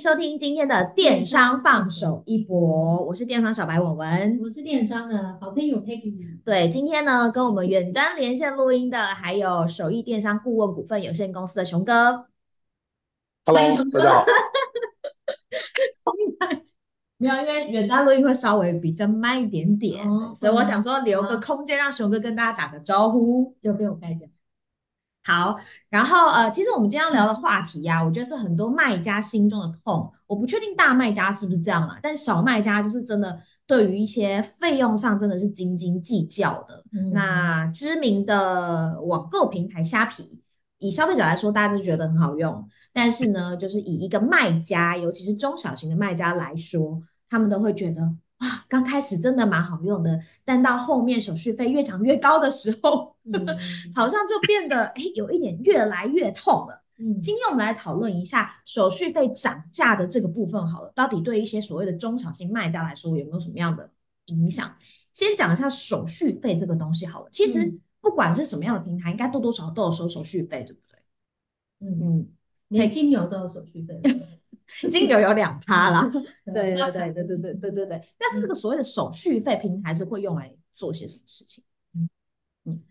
收听今天的电商放手一搏，我是电商小白文文，我是电商的好朋友 Peggy。对，今天呢，跟我们远端连线录音的还有首艺电商顾问股份有限公司的熊哥。Hello，欢迎熊哥。大家好。没有，因为远端录音会稍微比较慢一点点，哦、所以我想说留个空间让熊哥跟大家打个招呼，就被我盖掉。好，然后呃，其实我们今天要聊的话题呀、啊，我觉得是很多卖家心中的痛。我不确定大卖家是不是这样啊，但小卖家就是真的对于一些费用上真的是斤斤计较的。嗯、那知名的网购平台虾皮，以消费者来说，大家都觉得很好用，但是呢，就是以一个卖家，尤其是中小型的卖家来说，他们都会觉得。哇，刚开始真的蛮好用的，但到后面手续费越涨越高的时候，嗯、好像就变得哎，有一点越来越痛了。嗯，今天我们来讨论一下手续费涨价的这个部分好了，到底对一些所谓的中小型卖家来说有没有什么样的影响？先讲一下手续费这个东西好了。其实不管是什么样的平台，应该多多少少都有收手续费，对不对？嗯嗯，连金牛都有手续费。金牛有两趴啦，对对对对对对对对对对。但是这个所谓的手续费平台是会用来做些什么事情？嗯嗯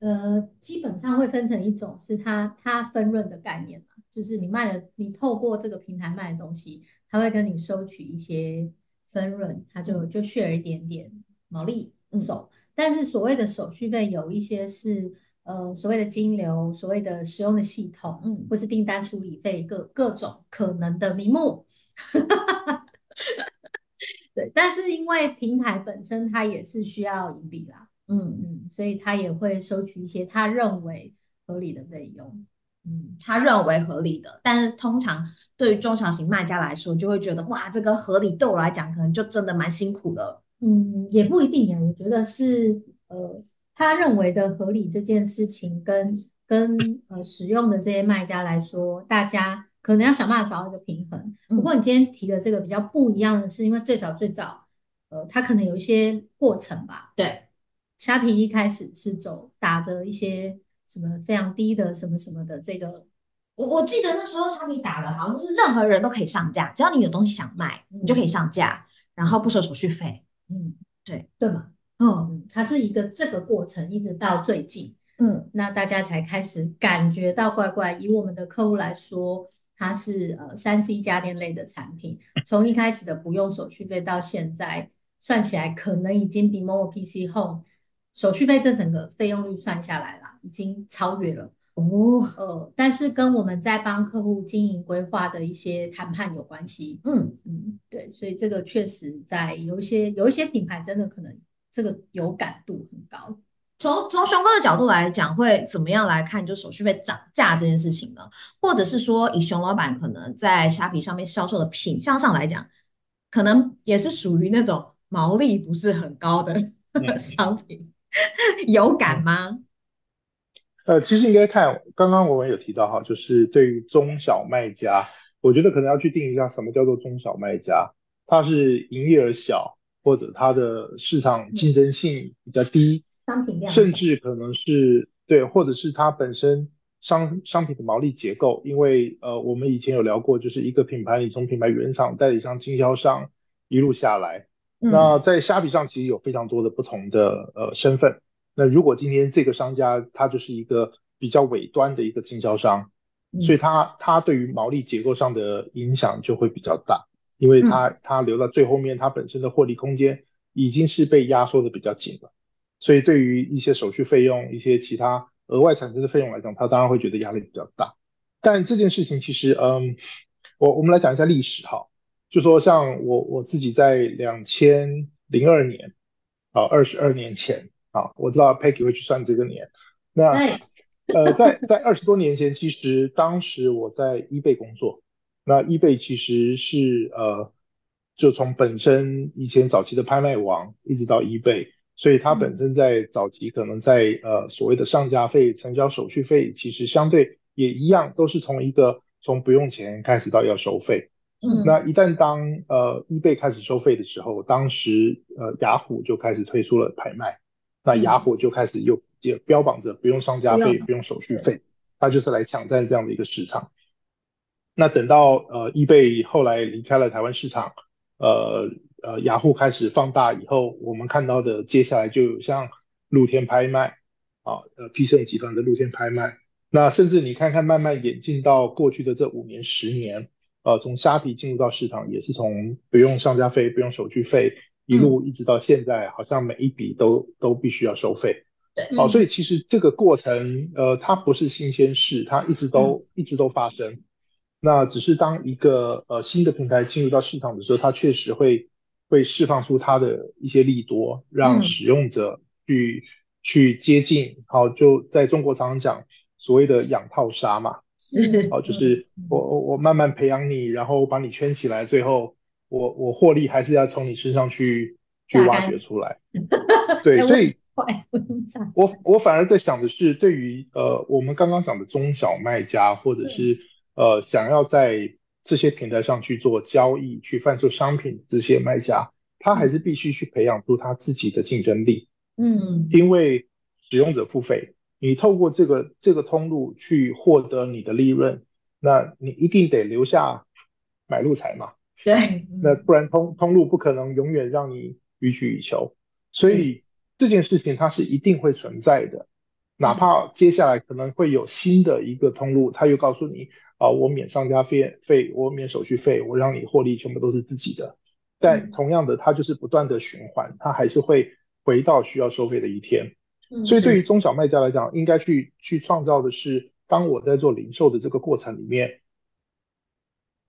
呃，基本上会分成一种是它它分润的概念嘛，就是你卖的你透过这个平台卖的东西，它会跟你收取一些分润，它就就 share 一点点毛利走。嗯、但是所谓的手续费有一些是。呃，所谓的金流，所谓的使用的系统，嗯，或是订单处理费，各各种可能的名目，对。但是因为平台本身它也是需要盈利啦，嗯嗯，所以他也会收取一些他认为合理的费用，嗯，他认为合理的。但是通常对于中小型卖家来说，就会觉得哇，这个合理对我来讲可能就真的蛮辛苦的。嗯，也不一定呀，我觉得是呃。他认为的合理这件事情跟，跟跟呃使用的这些卖家来说，大家可能要想办法找一个平衡。不过你今天提的这个比较不一样的是，因为最早最早，呃，它可能有一些过程吧。对，虾皮一开始是走打着一些什么非常低的什么什么的这个，我我记得那时候虾皮打的好像就是任何人都可以上架，只要你有东西想卖，你就可以上架，然后不收手续费。嗯，对对嘛。嗯，它是一个这个过程，一直到最近，嗯，那大家才开始感觉到怪怪。以我们的客户来说，它是呃三 C 家电类的产品，从一开始的不用手续费到现在，算起来可能已经比 momo PC Home 手续费这整个费用率算下来了，已经超越了哦。呃，但是跟我们在帮客户经营规划的一些谈判有关系。嗯嗯，对，所以这个确实在有一些有一些品牌真的可能。这个有感度很高。从从熊哥的角度来讲，会怎么样来看就手续费涨价这件事情呢？或者是说，以熊老板可能在虾皮上面销售的品相上来讲，可能也是属于那种毛利不是很高的 商品，嗯、有感吗？呃，其实应该看刚刚我们有提到哈，就是对于中小卖家，我觉得可能要去定义一下什么叫做中小卖家，它是营业额小。或者它的市场竞争性比较低，商品量甚至可能是对，或者是它本身商商品的毛利结构，因为呃，我们以前有聊过，就是一个品牌，你从品牌原厂、代理商、经销商一路下来，嗯、那在虾皮上其实有非常多的不同的呃身份。那如果今天这个商家他就是一个比较尾端的一个经销商，嗯、所以他他对于毛利结构上的影响就会比较大。因为它它留到最后面，它本身的获利空间已经是被压缩的比较紧了，所以对于一些手续费用、一些其他额外产生的费用来讲，它当然会觉得压力比较大。但这件事情其实，嗯，我我们来讲一下历史哈，就说像我我自己在两千零二年啊，二十二年前啊，我知道 Peggy 会去算这个年，那呃，在在二十多年前，其实当时我在 eBay 工作。那 eBay 其实是呃，就从本身以前早期的拍卖网一直到 eBay，所以它本身在早期可能在呃所谓的上架费、成交手续费，其实相对也一样，都是从一个从不用钱开始到要收费。嗯，那一旦当呃 eBay 开始收费的时候，当时呃雅虎就开始推出了拍卖，那雅虎就开始又也标榜着不用上架费、不用手续费，它就是来抢占这样的一个市场。那等到呃，eBay 后来离开了台湾市场，呃呃，雅虎开始放大以后，我们看到的接下来就有像露天拍卖啊，呃，P 胜集团的露天拍卖。那甚至你看看慢慢演进到过去的这五年十年，呃，从虾皮进入到市场也是从不用上架费、不用手续费，一路一直到现在，好像每一笔都都必须要收费。对，哦，所以其实这个过程，呃，它不是新鲜事，它一直都一直都发生。那只是当一个呃新的平台进入到市场的时候，它确实会会释放出它的一些利多，让使用者去、嗯、去接近。好，就在中国常常讲所谓的养套杀嘛，是，好，就是我我我慢慢培养你，然后把你圈起来，最后我我获利还是要从你身上去去挖掘出来。对，所以 我我反而在想的是，对于呃我们刚刚讲的中小卖家或者是。呃，想要在这些平台上去做交易、去贩售商品，这些卖家，他还是必须去培养出他自己的竞争力。嗯，因为使用者付费，你透过这个这个通路去获得你的利润，那你一定得留下买路财嘛。对，那不然通通路不可能永远让你予取予求，所以这件事情它是一定会存在的，哪怕接下来可能会有新的一个通路，他又告诉你。啊，我免商家费费，我免手续费，我让你获利全部都是自己的。但同样的，它就是不断的循环，它还是会回到需要收费的一天。所以对于中小卖家来讲，应该去去创造的是，当我在做零售的这个过程里面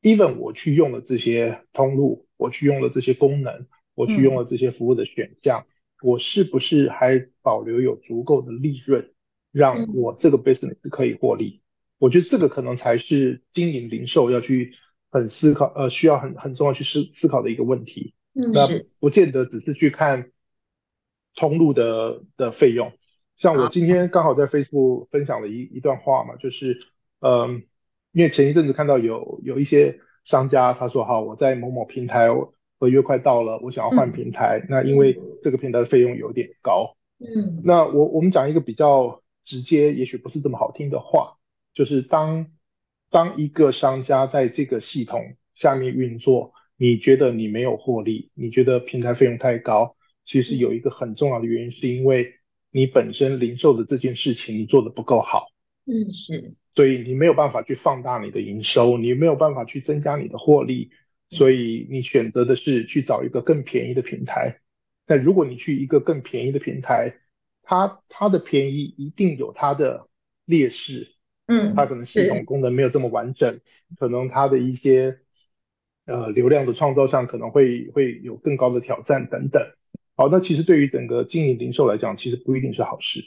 ，even 我去用了这些通路，我去用了这些功能，我去用了这些服务的选项，我是不是还保留有足够的利润，让我这个 business 可以获利？我觉得这个可能才是经营零售要去很思考，呃，需要很很重要去思思考的一个问题。嗯，那不见得只是去看通路的的费用。像我今天刚好在 Facebook 分享了一一段话嘛，就是，嗯，因为前一阵子看到有有一些商家他说，好，我在某某平台合约快到了，我想要换平台，嗯，那因为这个平台的费用有点高。嗯，那我我们讲一个比较直接，也许不是这么好听的话。就是当当一个商家在这个系统下面运作，你觉得你没有获利，你觉得平台费用太高，其实有一个很重要的原因，是因为你本身零售的这件事情你做的不够好。嗯，是。所以你没有办法去放大你的营收，你没有办法去增加你的获利，所以你选择的是去找一个更便宜的平台。那如果你去一个更便宜的平台，它它的便宜一定有它的劣势。嗯，它可能系统功能没有这么完整，可能它的一些呃流量的创造上可能会会有更高的挑战等等。好，那其实对于整个经营零售来讲，其实不一定是好事。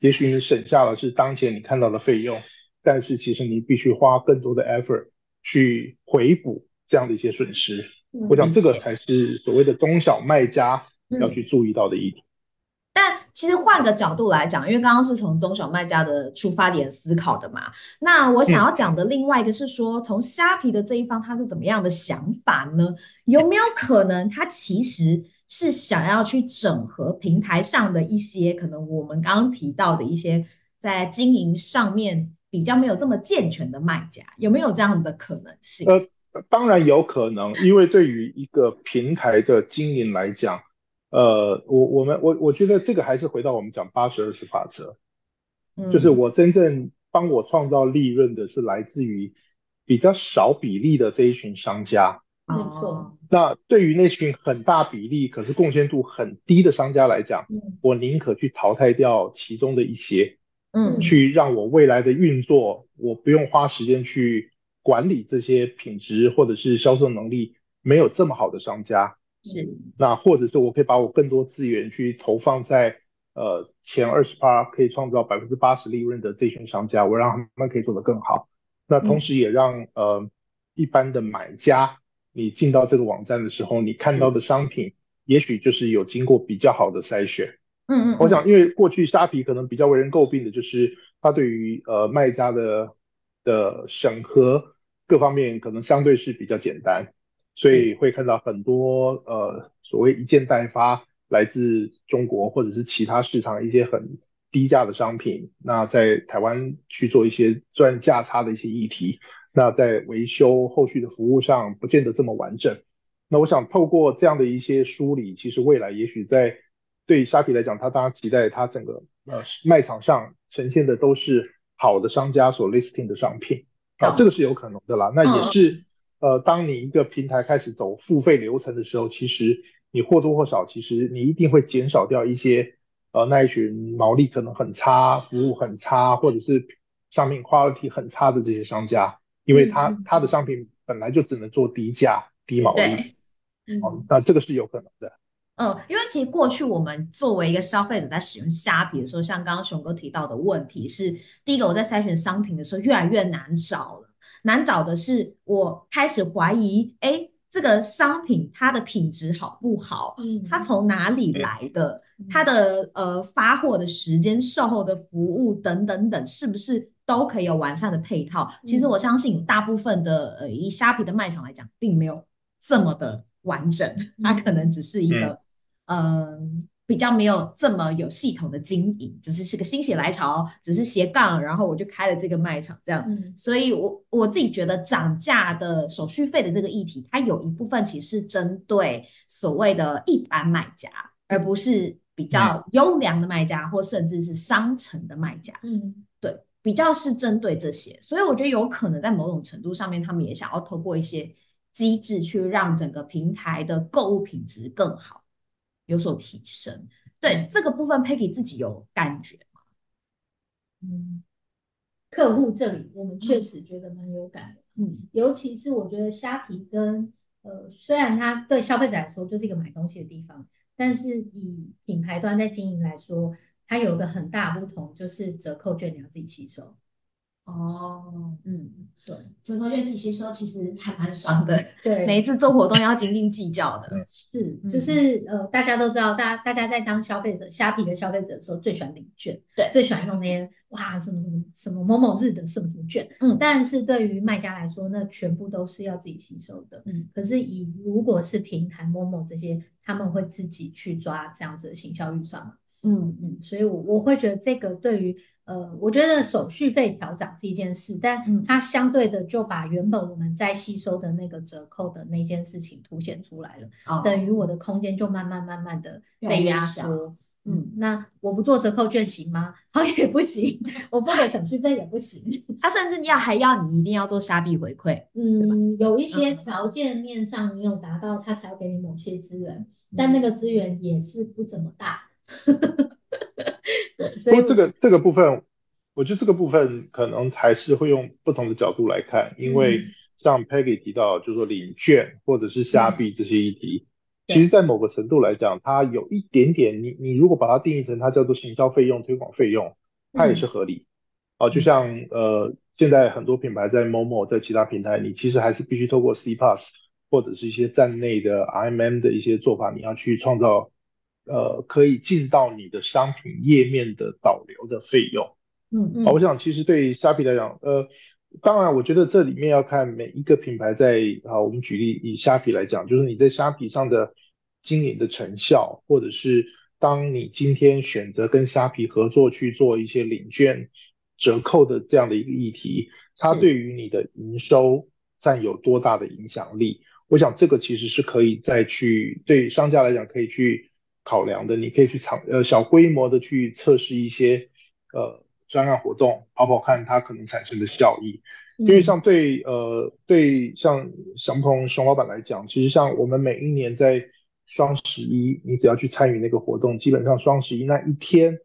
也许你省下了是当前你看到的费用，但是其实你必须花更多的 effort 去回补这样的一些损失。嗯，我想这个才是所谓的中小卖家要去注意到的一点。其实换个角度来讲，因为刚刚是从中小卖家的出发点思考的嘛，那我想要讲的另外一个是说，从虾皮的这一方他是怎么样的想法呢？有没有可能他其实是想要去整合平台上的一些可能我们刚刚提到的一些在经营上面比较没有这么健全的卖家，有没有这样的可能性？呃，当然有可能，因为对于一个平台的经营来讲。呃，我我们我我觉得这个还是回到我们讲八十二十法则，嗯，就是我真正帮我创造利润的是来自于比较少比例的这一群商家，没错。那对于那群很大比例可是贡献度很低的商家来讲，嗯，我宁可去淘汰掉其中的一些，嗯，去让我未来的运作，我不用花时间去管理这些品质或者是销售能力没有这么好的商家。是，那或者是我可以把我更多资源去投放在呃前二十趴可以创造百分之八十利润的这群商家，我让他们可以做得更好。那同时也让、嗯、呃一般的买家，你进到这个网站的时候，你看到的商品也许就是有经过比较好的筛选。嗯嗯，我想因为过去虾皮可能比较为人诟病的就是它对于呃卖家的的审核各方面可能相对是比较简单。所以会看到很多呃所谓一件代发来自中国或者是其他市场一些很低价的商品，那在台湾去做一些赚价差的一些议题，那在维修后续的服务上不见得这么完整。那我想透过这样的一些梳理，其实未来也许在对虾皮来讲，它当然期待它整个呃卖场上呈现的都是好的商家所 listing 的商品，啊，这个是有可能的啦。那也是呃，当你一个平台开始走付费流程的时候，其实你或多或少，其实你一定会减少掉一些呃那一群毛利可能很差、服务很差，或者是商品 quality 很差的这些商家。因为他他的商品本来就只能做低价低毛利，嗯，那这个是有可能的。嗯，因为其实过去我们作为一个消费者在使用虾皮的时候，像刚刚熊哥提到的问题是，第一个我在筛选商品的时候越来越难找了，难找的是我开始怀疑，哎，这个商品它的品质好不好？嗯，它从哪里来的？嗯，它的呃发货的时间、售后的服务等等等，是不是？都可以有完善的配套。其实我相信，大部分的呃，以虾皮的卖场来讲，并没有这么的完整。它可能只是一个，嗯、呃，比较没有这么有系统的经营，只是是个心血来潮，只是斜杠，然后我就开了这个卖场这样。嗯、所以我我自己觉得涨价的手续费的这个议题，它有一部分其实是针对所谓的一般卖家，而不是比较优良的卖家，或甚至是商城的卖家。嗯。对比较是针对这些，所以我觉得有可能在某种程度上面，他们也想要透过一些机制去让整个平台的购物品质更好，有所提升。对这个部分，Peggy 自己有感觉吗？嗯，客户这里我们确实觉得蛮有感的。嗯，尤其是我觉得虾皮跟呃，虽然它对消费者来说就是一个买东西的地方，但是以品牌端在经营来说。它有个很大不同，就是折扣券你要自己吸收。哦，嗯，对，折扣券自己吸收其实还蛮爽的。对，每一次做活动要斤斤计较的。是，就是呃，大家都知道，大家大家在当消费者虾皮的消费者的时候，最喜欢领券，对，最喜欢用那些哇什么什么什么某某日的什么什么券。嗯，但是对于卖家来说，那全部都是要自己吸收的。嗯，可是以如果是平台某某这些，他们会自己去抓这样子的行销预算吗？嗯嗯，所以我，我我会觉得这个对于呃，我觉得手续费调涨是一件事，但它相对的就把原本我们在吸收的那个折扣的那件事情凸显出来了，哦、等于我的空间就慢慢慢慢的被压缩。嗯，那我不做折扣券行吗？好像也不行，我不给手续费也不行。他甚至要还要你一定要做虾币回馈，嗯，有一些条件面上你有达到，他才要给你某些资源，嗯、但那个资源也是不怎么大。对，所以不过这个这个部分，我觉得这个部分可能还是会用不同的角度来看，因为像 Peggy 提到，就是说领券或者是虾币这些议题，嗯、其实在某个程度来讲，它有一点点，你你如果把它定义成它叫做行销费用、推广费用，它也是合理。哦、嗯啊，就像呃，现在很多品牌在 Momo 在其他平台，你其实还是必须透过 CPass 或者是一些站内的 RMM 的一些做法，你要去创造。呃，可以进到你的商品页面的导流的费用，嗯嗯，我想其实对虾皮来讲，呃，当然我觉得这里面要看每一个品牌在啊，我们举例以虾皮来讲，就是你在虾皮上的经营的成效，或者是当你今天选择跟虾皮合作去做一些领券折扣的这样的一个议题，它对于你的营收占有多大的影响力？我想这个其实是可以再去对商家来讲可以去。考量的，你可以去尝呃小规模的去测试一些呃专案活动，跑跑看它可能产生的效益。因为像对呃对像想不同熊老板来讲，其实像我们每一年在双十一，你只要去参与那个活动，基本上双十一那一天，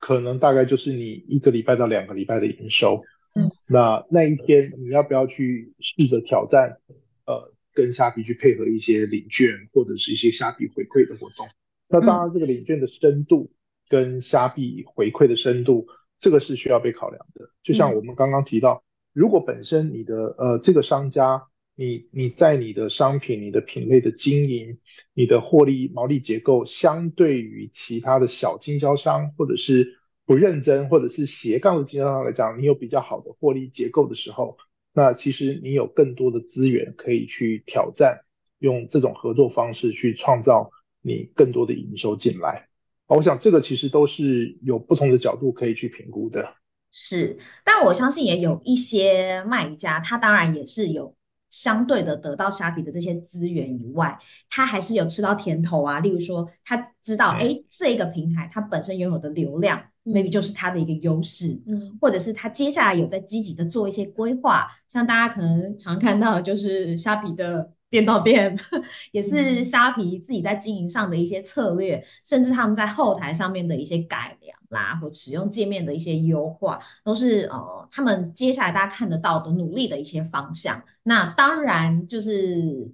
可能大概就是你一个礼拜到两个礼拜的营收。嗯，那那一天你要不要去试着挑战呃跟虾皮去配合一些领券或者是一些虾皮回馈的活动？那当然，这个领券的深度跟虾币回馈的深度，这个是需要被考量的。就像我们刚刚提到，如果本身你的呃这个商家，你你在你的商品、你的品类的经营、你的获利毛利结构，相对于其他的小经销商或者是不认真或者是斜杠的经销商来讲，你有比较好的获利结构的时候，那其实你有更多的资源可以去挑战，用这种合作方式去创造。你更多的营收进来，我想这个其实都是有不同的角度可以去评估的。是，但我相信也有一些卖家，他当然也是有相对的得到虾皮的这些资源以外，他还是有吃到甜头啊。例如说，他知道，哎，这个平台它本身拥有的流量，嗯，maybe 就是它的一个优势，嗯，或者是他接下来有在积极的做一些规划，像大家可能常看到的就是虾皮的。店到店 也是虾皮自己在经营上的一些策略，嗯，甚至他们在后台上面的一些改良啦，或使用界面的一些优化，都是呃他们接下来大家看得到的努力的一些方向。那当然就是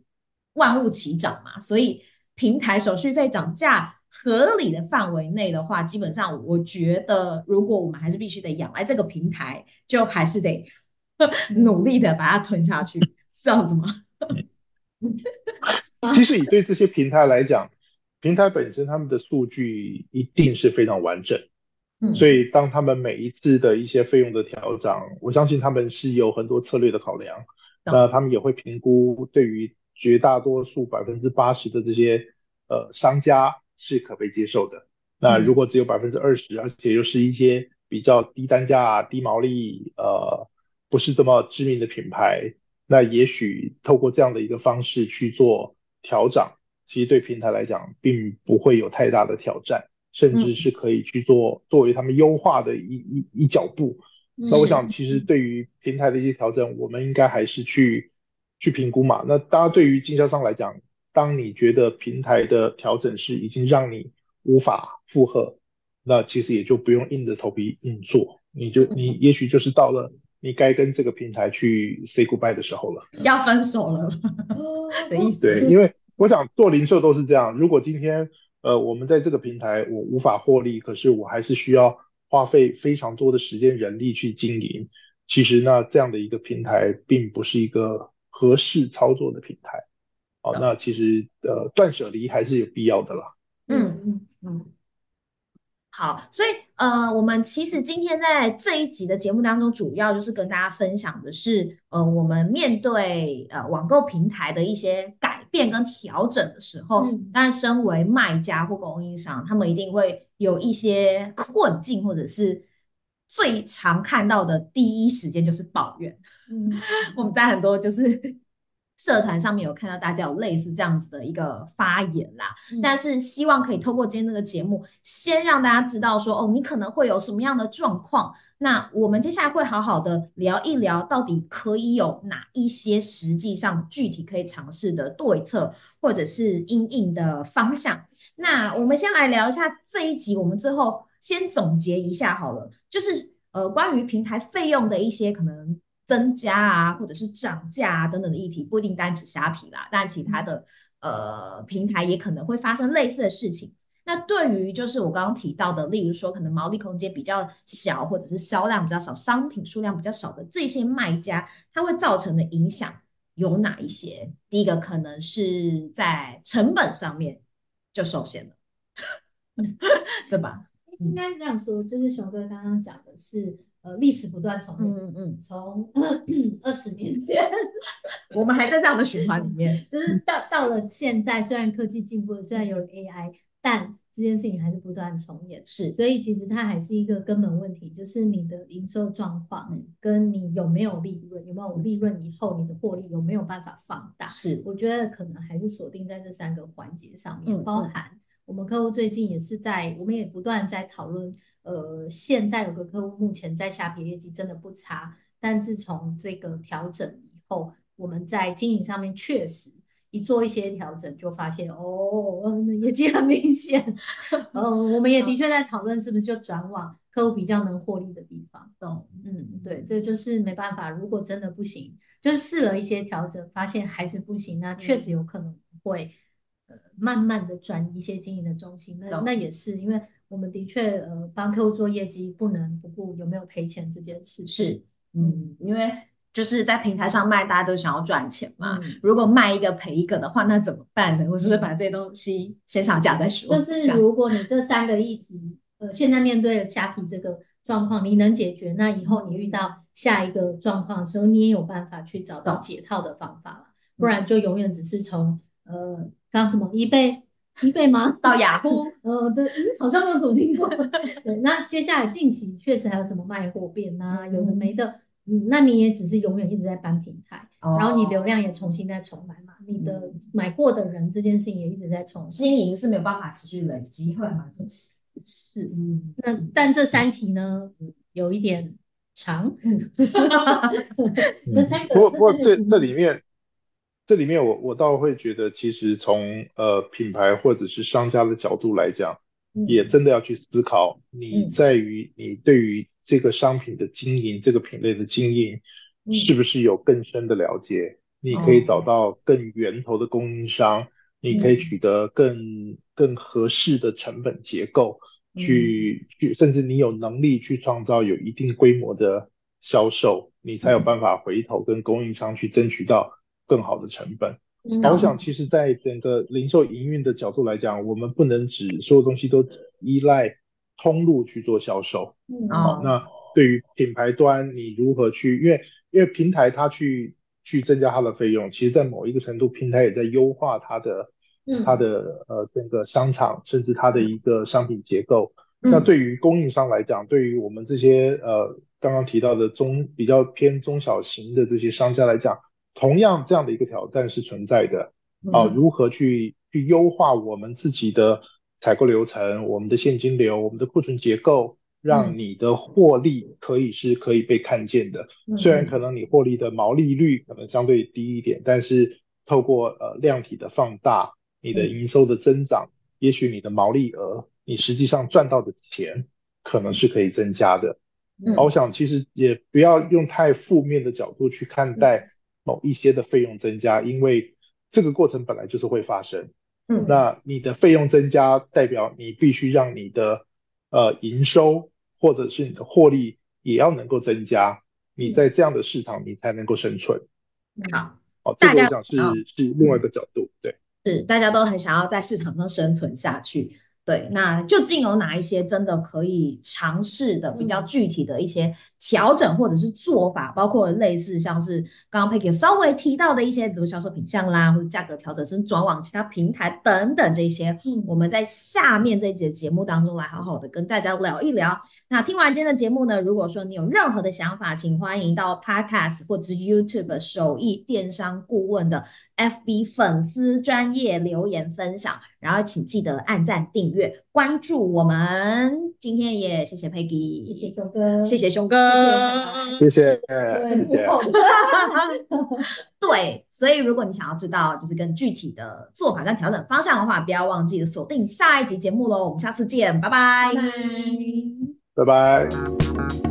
万物齐涨嘛，所以平台手续费涨价合理的范围内的话，基本上我觉得如果我们还是必须得仰赖这个平台，就还是得 努力的把它吞下去，是这样子吗？其实，你对这些平台来讲，平台本身他们的数据一定是非常完整，嗯，所以当他们每一次的一些费用的调整，我相信他们是有很多策略的考量，那他们也会评估对于绝大多数百分之八十的这些呃商家是可被接受的。那如果只有百分之二十，而且又是一些比较低单价、低毛利，呃，不是这么知名的品牌。那也许透过这样的一个方式去做调整，其实对平台来讲并不会有太大的挑战，甚至是可以去做作为他们优化的一一一脚步。那我想，其实对于平台的一些调整，我们应该还是去去评估嘛。那当然，对于经销商来讲，当你觉得平台的调整是已经让你无法负荷，那其实也就不用硬着头皮硬做，你就你也许就是到了。你该跟这个平台去 say goodbye 的时候了，要分手了 的意思。对，因为我想做零售都是这样。如果今天呃我们在这个平台我无法获利，可是我还是需要花费非常多的时间人力去经营。其实那，这样的一个平台并不是一个合适操作的平台。好，那其实呃断舍离还是有必要的啦。嗯嗯嗯。好，所以呃，我们其实今天在这一集的节目当中，主要就是跟大家分享的是，呃，我们面对呃网购平台的一些改变跟调整的时候，嗯，当然身为卖家或供应商，他们一定会有一些困境，或者是最常看到的第一时间就是抱怨。嗯，我们在很多就是。社团上面有看到大家有类似这样子的一个发言啦，嗯、但是希望可以透过今天这个节目，先让大家知道说，哦，你可能会有什么样的状况。那我们接下来会好好的聊一聊，到底可以有哪一些实际上具体可以尝试的对策，或者是因应的方向。那我们先来聊一下这一集，我们最后先总结一下好了，就是呃关于平台费用的一些可能。增加啊，或者是涨价啊等等的议题，不一定单指虾皮啦，但其他的呃平台也可能会发生类似的事情。那对于就是我刚刚提到的，例如说可能毛利空间比较小，或者是销量比较少、商品数量比较少的这些卖家，它会造成的影响有哪一些？第一个可能是在成本上面就受限了，对吧？应该这样说，就是熊哥刚刚讲的是。呃，历史不断重演，嗯嗯，从 二十年前，我们还在这样的循环里面，就是到到了现在，虽然科技进步了，虽然有了 AI，但这件事情还是不断重演。是，所以其实它还是一个根本问题，就是你的营收状况跟你有没有利润，有没有利润以后你的获利有没有办法放大？是，我觉得可能还是锁定在这三个环节上面，嗯、包含我们客户最近也是在，我们也不断在讨论。呃，现在有个客户目前在虾皮业绩真的不差，但自从这个调整以后，我们在经营上面确实一做一些调整，就发现哦，业绩很明显。嗯、呃，我们也的确在讨论是不是就转往客户比较能获利的地方。懂？嗯，对，这就是没办法。如果真的不行，就是试了一些调整，发现还是不行，那确实有可能会呃慢慢的转移一些经营的中心。那那也是因为。我们的确，呃，帮客户做业绩，不能不顾有没有赔钱这件事。是，嗯，因为就是在平台上卖，大家都想要赚钱嘛。嗯、如果卖一个赔一个的话，那怎么办呢？我是不是把这些东西先上架再说？就是如果你这三个议题，呃，现在面对虾皮这个状况，你能解决，那以后你遇到下一个状况的时候，你也有办法去找到解套的方法了。不然就永远只是从呃，刚什么一倍。，eBay 吗？到雅虎？呃，对，嗯，好像没有怎么听过。对，那接下来近期确实还有什么卖货变啊，有的没的。嗯，那你也只是永远一直在搬平台，哦、然后你流量也重新再重来嘛，你的买过的人这件事情也一直在重经营是没有办法持续累积，会蛮可惜。是，嗯，那但这三题呢，有一点长。那三个，不过不过这这里面，这里面我我倒会觉得，其实从呃品牌或者是商家的角度来讲，嗯、也真的要去思考，你在于你对于。这个商品的经营，这个品类的经营，是不是有更深的了解？嗯、你可以找到更源头的供应商，嗯、你可以取得更更合适的成本结构，嗯、去去，甚至你有能力去创造有一定规模的销售，你才有办法回头跟供应商去争取到更好的成本。嗯、我想，其实，在整个零售营运的角度来讲，我们不能只所有东西都依赖。通路去做销售，嗯，好，那对于品牌端，你如何去？因为因为平台它去去增加它的费用，其实，在某一个程度，平台也在优化它的，嗯，它的呃整个商场，甚至它的一个商品结构。嗯，那对于供应商来讲，对于我们这些呃刚刚提到的中比较偏中小型的这些商家来讲，同样这样的一个挑战是存在的。啊，呃，如何去去优化我们自己的？采购流程，我们的现金流，我们的库存结构，让你的获利可以是可以被看见的。嗯、虽然可能你获利的毛利率可能相对低一点，但是透过呃量体的放大，你的营收的增长，嗯、也许你的毛利额，你实际上赚到的钱可能是可以增加的。嗯、我想其实也不要用太负面的角度去看待某一些的费用增加，因为这个过程本来就是会发生。嗯，那你的费用增加，代表你必须让你的呃营收或者是你的获利也要能够增加，你在这样的市场你才能够生存。好，哦，这个我讲是是另外一个角度，对，是大家都很想要在市场上生存下去。对，那究竟有哪一些真的可以尝试的比较具体的一些调整或者是做法，嗯、包括类似像是刚刚 Peggy 稍微提到的一些，比如销售品项啦，或者价格调整，甚至转往其他平台等等这些，嗯、我们在下面这一节节目当中来好好的跟大家聊一聊。那听完今天的节目呢，如果说你有任何的想法，请欢迎到 Podcast 或者是 YouTube 首邑电商顾问的 FB 粉丝专业留言分享。然后请记得按赞、订阅、关注我们。今天也谢谢 Peggy，谢谢熊哥，谢谢熊哥，谢谢，谢谢。对，所以如果你想要知道就是更具体的做法跟调整方向的话，不要忘记锁定下一集节目喽。我们下次见，拜拜，拜拜。拜拜。